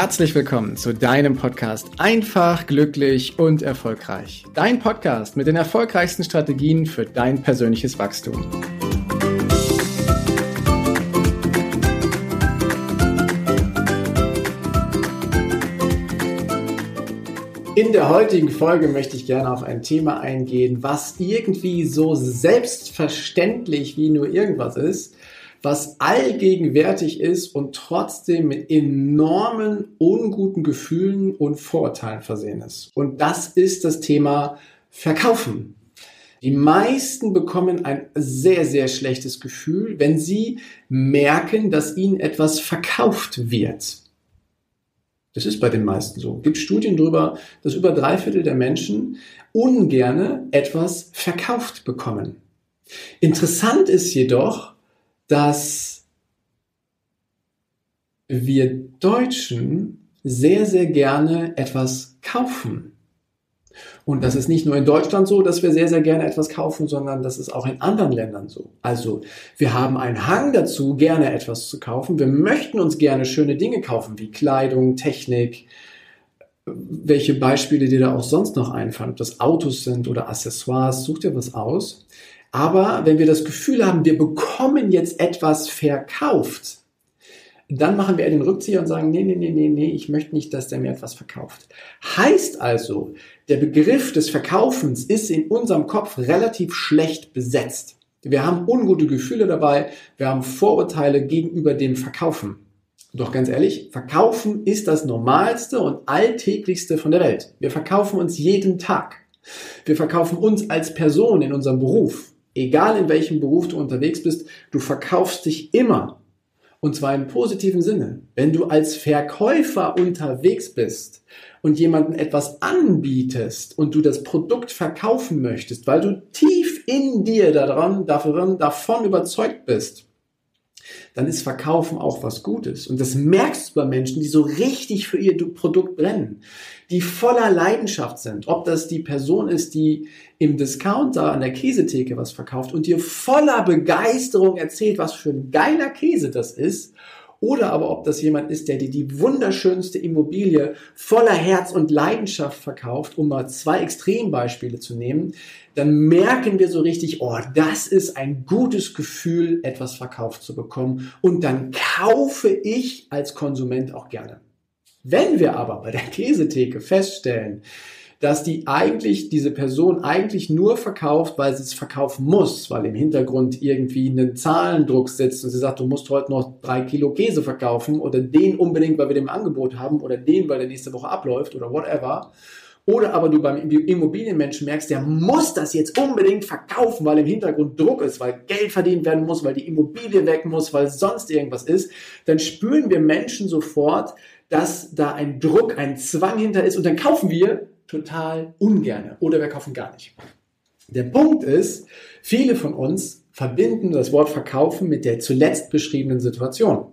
Herzlich willkommen zu deinem Podcast Einfach, glücklich und erfolgreich. Dein Podcast mit den erfolgreichsten Strategien für dein persönliches Wachstum. In der heutigen Folge möchte ich gerne auf ein Thema eingehen, was irgendwie so selbstverständlich wie nur irgendwas ist, was allgegenwärtig ist und trotzdem mit enormen unguten Gefühlen und Vorurteilen versehen ist. Und das ist das Thema Verkaufen. Die meisten bekommen ein sehr, sehr schlechtes Gefühl, wenn sie merken, dass ihnen etwas verkauft wird. Das ist bei den meisten so. Es gibt Studien darüber, dass über drei Viertel der Menschen ungerne etwas verkauft bekommen. Interessant ist jedoch, dass wir Deutschen sehr, sehr gerne etwas kaufen. Und das ist nicht nur in Deutschland so, dass wir sehr, sehr gerne etwas kaufen, sondern das ist auch in anderen Ländern so. Also wir haben einen Hang dazu, gerne etwas zu kaufen. Wir möchten uns gerne schöne Dinge kaufen, wie Kleidung, Technik, welche Beispiele dir da auch sonst noch einfallen, ob das Autos sind oder Accessoires, such dir was aus. Aber wenn wir das Gefühl haben, wir bekommen jetzt etwas verkauft, dann machen wir den Rückzieher und sagen, nee, nee, nee, nee, nee, ich möchte nicht, dass der mir etwas verkauft. Heißt also, der Begriff des Verkaufens ist in unserem Kopf relativ schlecht besetzt. Wir haben ungute Gefühle dabei, wir haben Vorurteile gegenüber dem Verkaufen. Doch ganz ehrlich, Verkaufen ist das Normalste und Alltäglichste von der Welt. Wir verkaufen uns jeden Tag. Wir verkaufen uns als Person in unserem Beruf egal in welchem Beruf du unterwegs bist, du verkaufst dich immer. Und zwar im positiven Sinne. Wenn du als Verkäufer unterwegs bist und jemandem etwas anbietest und du das Produkt verkaufen möchtest, weil du tief in dir daran, davon, davon überzeugt bist, dann ist Verkaufen auch was Gutes. Und das merkst du bei Menschen, die so richtig für ihr Produkt brennen, die voller Leidenschaft sind. Ob das die Person ist, die im Discounter an der Käsetheke was verkauft und dir voller Begeisterung erzählt, was für ein geiler Käse das ist oder aber ob das jemand ist, der dir die wunderschönste Immobilie voller Herz und Leidenschaft verkauft, um mal zwei Extrembeispiele zu nehmen, dann merken wir so richtig, oh, das ist ein gutes Gefühl, etwas verkauft zu bekommen. Und dann kaufe ich als Konsument auch gerne. Wenn wir aber bei der Käsetheke feststellen, dass die eigentlich, diese Person eigentlich nur verkauft, weil sie es verkaufen muss, weil im Hintergrund irgendwie ein Zahlendruck sitzt und sie sagt, du musst heute noch drei Kilo Käse verkaufen oder den unbedingt, weil wir den im Angebot haben oder den, weil der nächste Woche abläuft oder whatever. Oder aber du beim Immobilienmenschen merkst, der muss das jetzt unbedingt verkaufen, weil im Hintergrund Druck ist, weil Geld verdient werden muss, weil die Immobilie weg muss, weil sonst irgendwas ist, dann spüren wir Menschen sofort, dass da ein Druck, ein Zwang hinter ist und dann kaufen wir total ungerne oder wir kaufen gar nicht. Der Punkt ist, viele von uns verbinden das Wort verkaufen mit der zuletzt beschriebenen Situation.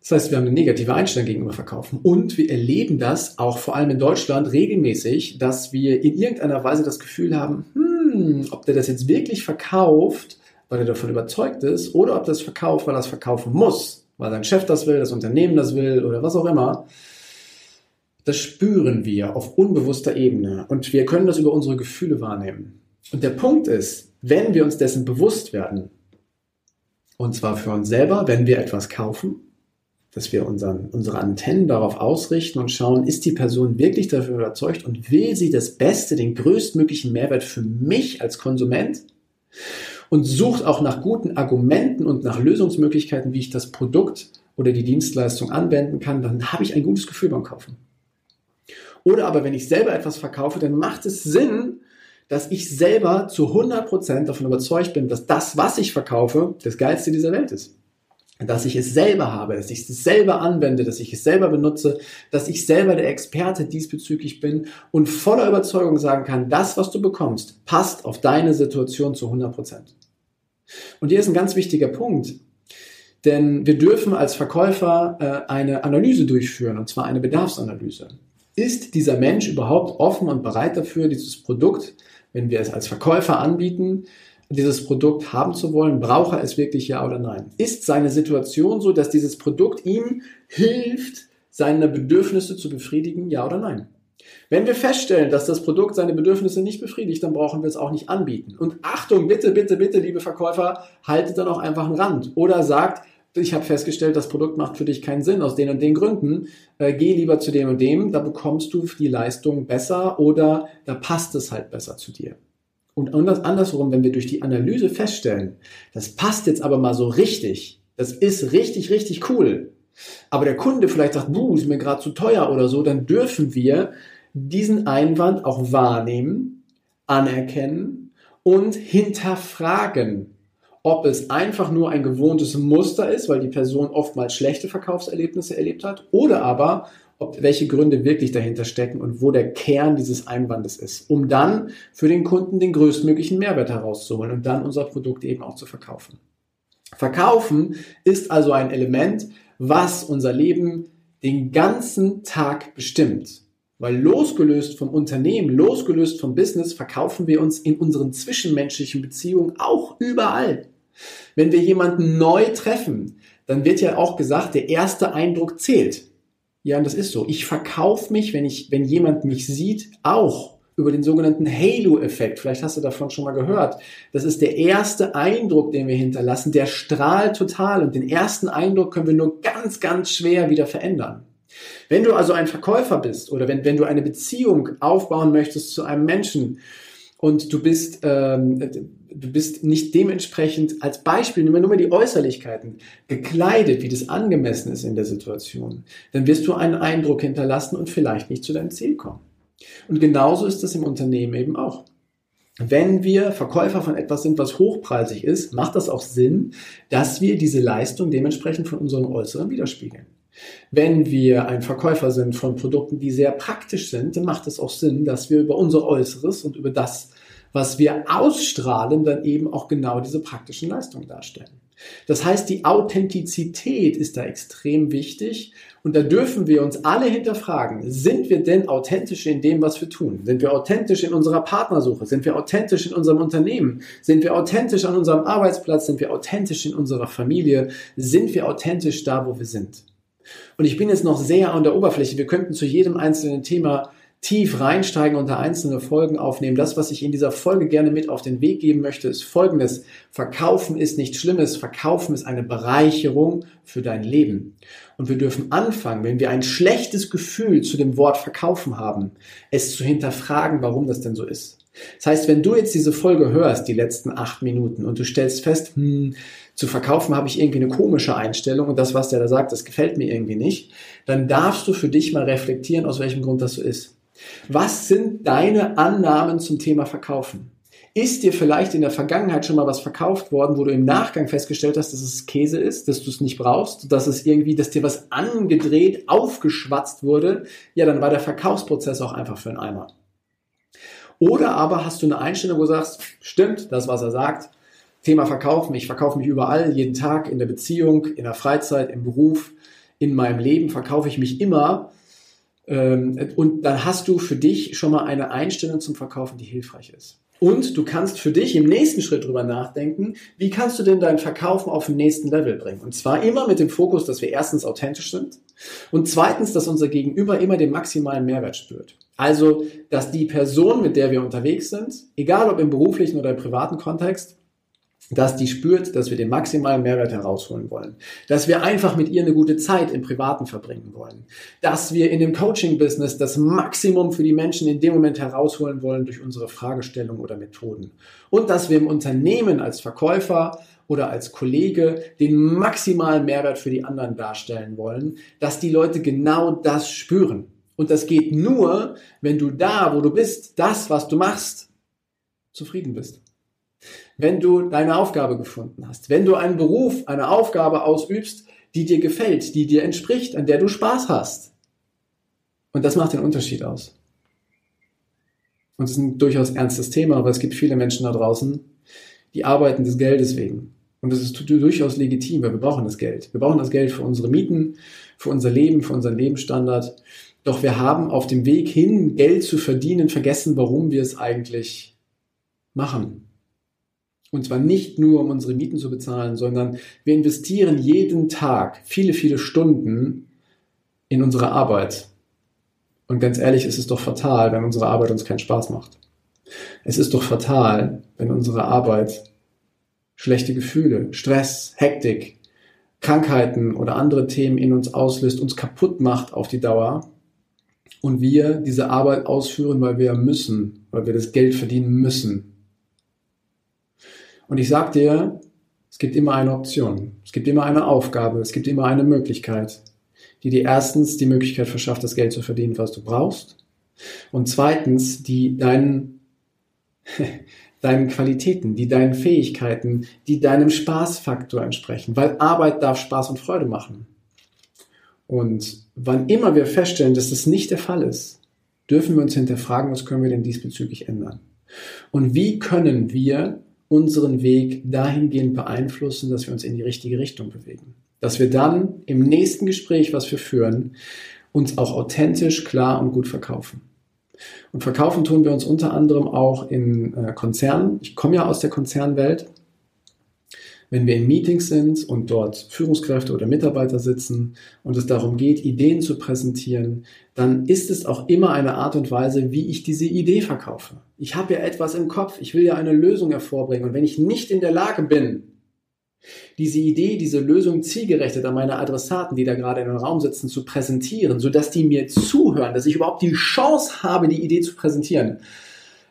Das heißt, wir haben eine negative Einstellung gegenüber Verkaufen und wir erleben das auch vor allem in Deutschland regelmäßig, dass wir in irgendeiner Weise das Gefühl haben, hm, ob der das jetzt wirklich verkauft, weil er davon überzeugt ist, oder ob das verkauft, weil er es verkaufen muss, weil sein Chef das will, das Unternehmen das will oder was auch immer. Das spüren wir auf unbewusster Ebene und wir können das über unsere Gefühle wahrnehmen. Und der Punkt ist, wenn wir uns dessen bewusst werden, und zwar für uns selber, wenn wir etwas kaufen, dass wir unseren, unsere Antennen darauf ausrichten und schauen, ist die Person wirklich dafür überzeugt und will sie das Beste, den größtmöglichen Mehrwert für mich als Konsument und sucht auch nach guten Argumenten und nach Lösungsmöglichkeiten, wie ich das Produkt oder die Dienstleistung anwenden kann, dann habe ich ein gutes Gefühl beim Kaufen. Oder aber wenn ich selber etwas verkaufe, dann macht es Sinn, dass ich selber zu 100% davon überzeugt bin, dass das, was ich verkaufe, das Geilste dieser Welt ist. Dass ich es selber habe, dass ich es selber anwende, dass ich es selber benutze, dass ich selber der Experte diesbezüglich bin und voller Überzeugung sagen kann, das, was du bekommst, passt auf deine Situation zu 100%. Und hier ist ein ganz wichtiger Punkt. Denn wir dürfen als Verkäufer äh, eine Analyse durchführen, und zwar eine Bedarfsanalyse ist dieser Mensch überhaupt offen und bereit dafür, dieses Produkt, wenn wir es als Verkäufer anbieten, dieses Produkt haben zu wollen? Braucht er es wirklich ja oder nein? Ist seine Situation so, dass dieses Produkt ihm hilft, seine Bedürfnisse zu befriedigen? Ja oder nein? Wenn wir feststellen, dass das Produkt seine Bedürfnisse nicht befriedigt, dann brauchen wir es auch nicht anbieten. Und Achtung, bitte, bitte, bitte, liebe Verkäufer, haltet dann auch einfach einen Rand. Oder sagt, ich habe festgestellt, das Produkt macht für dich keinen Sinn aus den und den Gründen. Äh, geh lieber zu dem und dem, da bekommst du die Leistung besser oder da passt es halt besser zu dir. Und andersrum, wenn wir durch die Analyse feststellen, das passt jetzt aber mal so richtig, das ist richtig, richtig cool, aber der Kunde vielleicht sagt, buh, ist mir gerade zu teuer oder so, dann dürfen wir diesen Einwand auch wahrnehmen, anerkennen und hinterfragen, ob es einfach nur ein gewohntes Muster ist, weil die Person oftmals schlechte Verkaufserlebnisse erlebt hat, oder aber ob welche Gründe wirklich dahinter stecken und wo der Kern dieses Einwandes ist, um dann für den Kunden den größtmöglichen Mehrwert herauszuholen und dann unser Produkt eben auch zu verkaufen. Verkaufen ist also ein Element, was unser Leben den ganzen Tag bestimmt. Weil losgelöst vom Unternehmen, losgelöst vom Business, verkaufen wir uns in unseren zwischenmenschlichen Beziehungen auch überall. Wenn wir jemanden neu treffen, dann wird ja auch gesagt, der erste Eindruck zählt. Ja, und das ist so. Ich verkaufe mich, wenn ich, wenn jemand mich sieht, auch über den sogenannten Halo-Effekt. Vielleicht hast du davon schon mal gehört. Das ist der erste Eindruck, den wir hinterlassen. Der strahlt total und den ersten Eindruck können wir nur ganz, ganz schwer wieder verändern. Wenn du also ein Verkäufer bist oder wenn, wenn du eine Beziehung aufbauen möchtest zu einem Menschen und du bist, ähm, du bist nicht dementsprechend als Beispiel, wir nur mal die Äußerlichkeiten, gekleidet, wie das angemessen ist in der Situation, dann wirst du einen Eindruck hinterlassen und vielleicht nicht zu deinem Ziel kommen. Und genauso ist das im Unternehmen eben auch. Wenn wir Verkäufer von etwas sind, was hochpreisig ist, macht das auch Sinn, dass wir diese Leistung dementsprechend von unserem Äußeren widerspiegeln. Wenn wir ein Verkäufer sind von Produkten, die sehr praktisch sind, dann macht es auch Sinn, dass wir über unser Äußeres und über das, was wir ausstrahlen, dann eben auch genau diese praktischen Leistungen darstellen. Das heißt, die Authentizität ist da extrem wichtig und da dürfen wir uns alle hinterfragen, sind wir denn authentisch in dem, was wir tun? Sind wir authentisch in unserer Partnersuche? Sind wir authentisch in unserem Unternehmen? Sind wir authentisch an unserem Arbeitsplatz? Sind wir authentisch in unserer Familie? Sind wir authentisch da, wo wir sind? Und ich bin jetzt noch sehr an der Oberfläche. Wir könnten zu jedem einzelnen Thema tief reinsteigen und da einzelne Folgen aufnehmen. Das, was ich in dieser Folge gerne mit auf den Weg geben möchte, ist folgendes. Verkaufen ist nichts Schlimmes. Verkaufen ist eine Bereicherung für dein Leben. Und wir dürfen anfangen, wenn wir ein schlechtes Gefühl zu dem Wort verkaufen haben, es zu hinterfragen, warum das denn so ist. Das heißt, wenn du jetzt diese Folge hörst, die letzten acht Minuten, und du stellst fest, hm, zu verkaufen habe ich irgendwie eine komische Einstellung und das, was der da sagt, das gefällt mir irgendwie nicht, dann darfst du für dich mal reflektieren, aus welchem Grund das so ist. Was sind deine Annahmen zum Thema Verkaufen? Ist dir vielleicht in der Vergangenheit schon mal was verkauft worden, wo du im Nachgang festgestellt hast, dass es Käse ist, dass du es nicht brauchst, dass es irgendwie, dass dir was angedreht, aufgeschwatzt wurde? Ja, dann war der Verkaufsprozess auch einfach für einen Eimer. Oder aber hast du eine Einstellung, wo du sagst, stimmt, das, was er sagt, Thema Verkaufen, ich verkaufe mich überall, jeden Tag, in der Beziehung, in der Freizeit, im Beruf, in meinem Leben verkaufe ich mich immer ähm, und dann hast du für dich schon mal eine Einstellung zum Verkaufen, die hilfreich ist. Und du kannst für dich im nächsten Schritt drüber nachdenken, wie kannst du denn dein Verkaufen auf den nächsten Level bringen? Und zwar immer mit dem Fokus, dass wir erstens authentisch sind und zweitens, dass unser Gegenüber immer den maximalen Mehrwert spürt. Also, dass die Person, mit der wir unterwegs sind, egal ob im beruflichen oder im privaten Kontext, dass die spürt, dass wir den maximalen Mehrwert herausholen wollen, dass wir einfach mit ihr eine gute Zeit im Privaten verbringen wollen, dass wir in dem Coaching-Business das Maximum für die Menschen in dem Moment herausholen wollen durch unsere Fragestellung oder Methoden. Und dass wir im Unternehmen als Verkäufer oder als Kollege den maximalen Mehrwert für die anderen darstellen wollen, dass die Leute genau das spüren. Und das geht nur, wenn du da, wo du bist, das, was du machst, zufrieden bist wenn du deine Aufgabe gefunden hast, wenn du einen Beruf, eine Aufgabe ausübst, die dir gefällt, die dir entspricht, an der du Spaß hast. Und das macht den Unterschied aus. Und es ist ein durchaus ernstes Thema, aber es gibt viele Menschen da draußen, die arbeiten des Geldes wegen. Und das ist durchaus legitim, weil wir brauchen das Geld. Wir brauchen das Geld für unsere Mieten, für unser Leben, für unseren Lebensstandard. Doch wir haben auf dem Weg hin, Geld zu verdienen, vergessen, warum wir es eigentlich machen. Und zwar nicht nur, um unsere Mieten zu bezahlen, sondern wir investieren jeden Tag viele, viele Stunden in unsere Arbeit. Und ganz ehrlich, es ist doch fatal, wenn unsere Arbeit uns keinen Spaß macht. Es ist doch fatal, wenn unsere Arbeit schlechte Gefühle, Stress, Hektik, Krankheiten oder andere Themen in uns auslöst, uns kaputt macht auf die Dauer und wir diese Arbeit ausführen, weil wir müssen, weil wir das Geld verdienen müssen. Und ich sag dir, es gibt immer eine Option, es gibt immer eine Aufgabe, es gibt immer eine Möglichkeit, die dir erstens die Möglichkeit verschafft, das Geld zu verdienen, was du brauchst, und zweitens, die deinen, deinen Qualitäten, die deinen Fähigkeiten, die deinem Spaßfaktor entsprechen, weil Arbeit darf Spaß und Freude machen. Und wann immer wir feststellen, dass das nicht der Fall ist, dürfen wir uns hinterfragen, was können wir denn diesbezüglich ändern? Und wie können wir unseren Weg dahingehend beeinflussen, dass wir uns in die richtige Richtung bewegen? Dass wir dann im nächsten Gespräch, was wir führen, uns auch authentisch, klar und gut verkaufen. Und verkaufen tun wir uns unter anderem auch in äh, Konzernen. Ich komme ja aus der Konzernwelt wenn wir in Meetings sind und dort Führungskräfte oder Mitarbeiter sitzen und es darum geht, Ideen zu präsentieren, dann ist es auch immer eine Art und Weise, wie ich diese Idee verkaufe. Ich habe ja etwas im Kopf, ich will ja eine Lösung hervorbringen und wenn ich nicht in der Lage bin, diese Idee, diese Lösung zielgerechtet an meine Adressaten, die da gerade in den Raum sitzen, zu präsentieren, sodass die mir zuhören, dass ich überhaupt die Chance habe, die Idee zu präsentieren,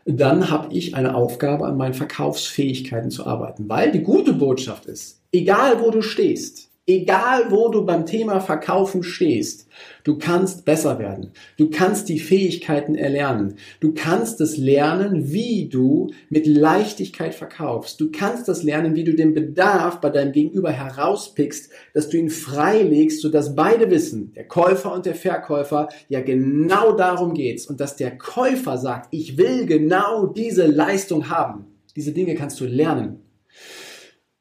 dann habe ich eine Aufgabe, an meinen Verkaufsfähigkeiten zu arbeiten. Weil die gute Botschaft ist, egal wo du stehst, Egal wo du beim Thema Verkaufen stehst, du kannst besser werden. Du kannst die Fähigkeiten erlernen. Du kannst es lernen, wie du mit Leichtigkeit verkaufst. Du kannst das lernen, wie du den Bedarf bei deinem Gegenüber herauspickst, dass du ihn freilegst, sodass beide wissen, der Käufer und der Verkäufer, ja genau darum geht's und dass der Käufer sagt, ich will genau diese Leistung haben. Diese Dinge kannst du lernen.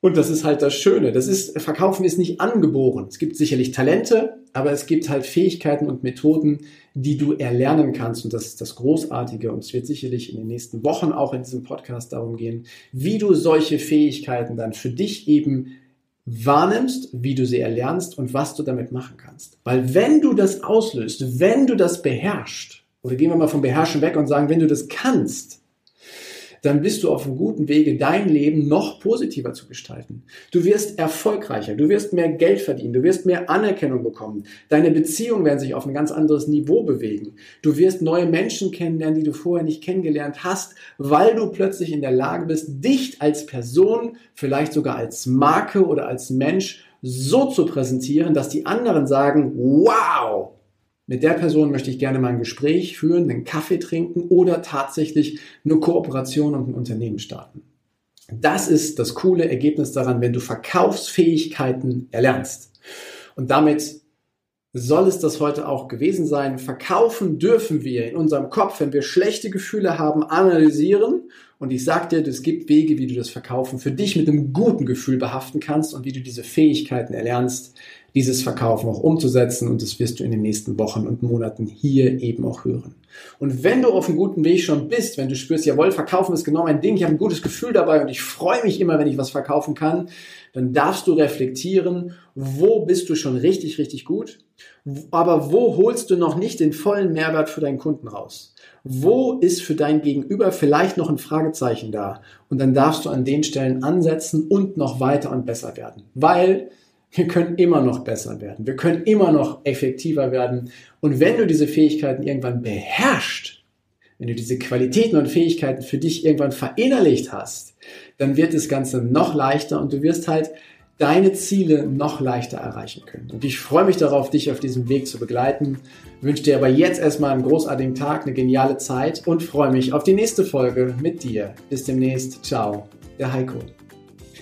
Und das ist halt das Schöne. Das ist, Verkaufen ist nicht angeboren. Es gibt sicherlich Talente, aber es gibt halt Fähigkeiten und Methoden, die du erlernen kannst. Und das ist das Großartige. Und es wird sicherlich in den nächsten Wochen auch in diesem Podcast darum gehen, wie du solche Fähigkeiten dann für dich eben wahrnimmst, wie du sie erlernst und was du damit machen kannst. Weil wenn du das auslöst, wenn du das beherrschst, oder gehen wir mal vom Beherrschen weg und sagen, wenn du das kannst, dann bist du auf einem guten Wege, dein Leben noch positiver zu gestalten. Du wirst erfolgreicher, du wirst mehr Geld verdienen, du wirst mehr Anerkennung bekommen. Deine Beziehungen werden sich auf ein ganz anderes Niveau bewegen. Du wirst neue Menschen kennenlernen, die du vorher nicht kennengelernt hast, weil du plötzlich in der Lage bist, dich als Person, vielleicht sogar als Marke oder als Mensch so zu präsentieren, dass die anderen sagen, wow, mit der Person möchte ich gerne mal ein Gespräch führen, einen Kaffee trinken oder tatsächlich eine Kooperation und ein Unternehmen starten. Das ist das coole Ergebnis daran, wenn du Verkaufsfähigkeiten erlernst. Und damit soll es das heute auch gewesen sein. Verkaufen dürfen wir in unserem Kopf, wenn wir schlechte Gefühle haben, analysieren. Und ich sag dir, es gibt Wege, wie du das Verkaufen für dich mit einem guten Gefühl behaften kannst und wie du diese Fähigkeiten erlernst, dieses Verkaufen auch umzusetzen und das wirst du in den nächsten Wochen und Monaten hier eben auch hören. Und wenn du auf einem guten Weg schon bist, wenn du spürst, jawohl, Verkaufen ist genau mein Ding, ich habe ein gutes Gefühl dabei und ich freue mich immer, wenn ich was verkaufen kann, dann darfst du reflektieren, wo bist du schon richtig, richtig gut, aber wo holst du noch nicht den vollen Mehrwert für deinen Kunden raus? Wo ist für dein Gegenüber vielleicht noch ein Fragezeichen da? Und dann darfst du an den Stellen ansetzen und noch weiter und besser werden. Weil wir können immer noch besser werden. Wir können immer noch effektiver werden. Und wenn du diese Fähigkeiten irgendwann beherrschst, wenn du diese Qualitäten und Fähigkeiten für dich irgendwann verinnerlicht hast, dann wird das Ganze noch leichter und du wirst halt deine Ziele noch leichter erreichen können. Und ich freue mich darauf, dich auf diesem Weg zu begleiten. Ich wünsche dir aber jetzt erstmal einen großartigen Tag, eine geniale Zeit und freue mich auf die nächste Folge mit dir. Bis demnächst. Ciao, der Heiko.